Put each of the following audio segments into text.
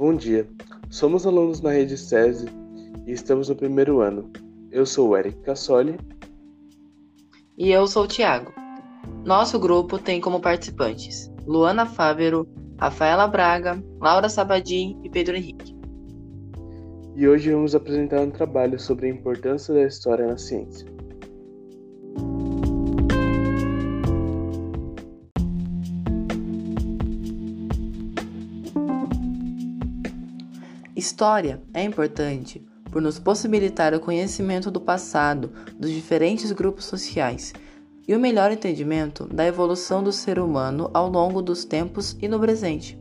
Bom dia, somos alunos na rede SESI e estamos no primeiro ano. Eu sou o Eric Cassoli. E eu sou o Tiago. Nosso grupo tem como participantes Luana Fávero, Rafaela Braga, Laura Sabadim e Pedro Henrique. E hoje vamos apresentar um trabalho sobre a importância da história na ciência. História é importante por nos possibilitar o conhecimento do passado dos diferentes grupos sociais e o melhor entendimento da evolução do ser humano ao longo dos tempos e no presente.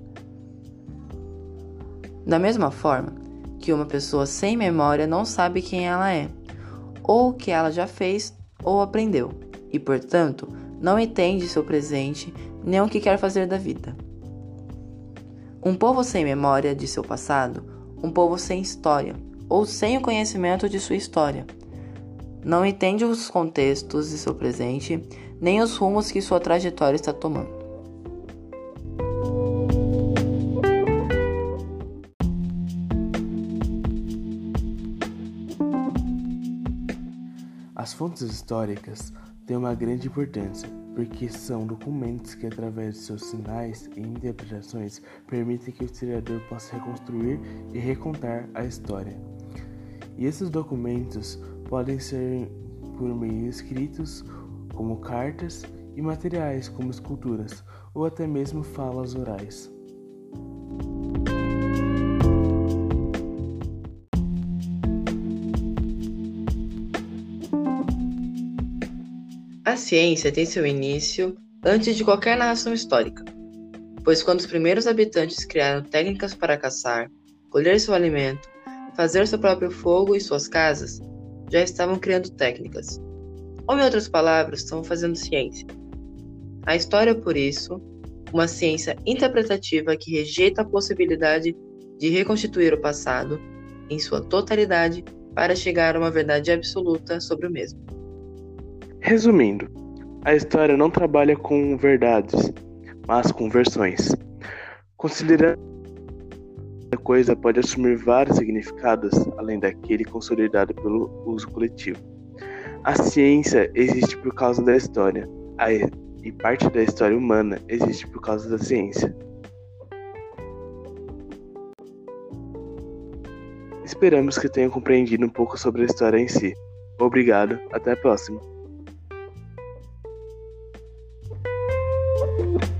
Da mesma forma que uma pessoa sem memória não sabe quem ela é, ou o que ela já fez ou aprendeu, e portanto não entende seu presente nem o que quer fazer da vida. Um povo sem memória de seu passado um povo sem história ou sem o conhecimento de sua história. Não entende os contextos de seu presente, nem os rumos que sua trajetória está tomando. As fontes históricas têm uma grande importância, porque são documentos que, através de seus sinais e interpretações, permitem que o historiador possa reconstruir e recontar a história. E esses documentos podem ser por meio escritos, como cartas, e materiais, como esculturas, ou até mesmo falas orais. A ciência tem seu início antes de qualquer narração histórica, pois quando os primeiros habitantes criaram técnicas para caçar, colher seu alimento, fazer seu próprio fogo e suas casas, já estavam criando técnicas. Ou, em outras palavras, estão fazendo ciência. A história, por isso, uma ciência interpretativa que rejeita a possibilidade de reconstituir o passado em sua totalidade para chegar a uma verdade absoluta sobre o mesmo. Resumindo, a história não trabalha com verdades, mas com versões. Considerando que a coisa pode assumir vários significados além daquele consolidado pelo uso coletivo. A ciência existe por causa da história, e parte da história humana existe por causa da ciência. Esperamos que tenham compreendido um pouco sobre a história em si. Obrigado, até a próxima. Woo!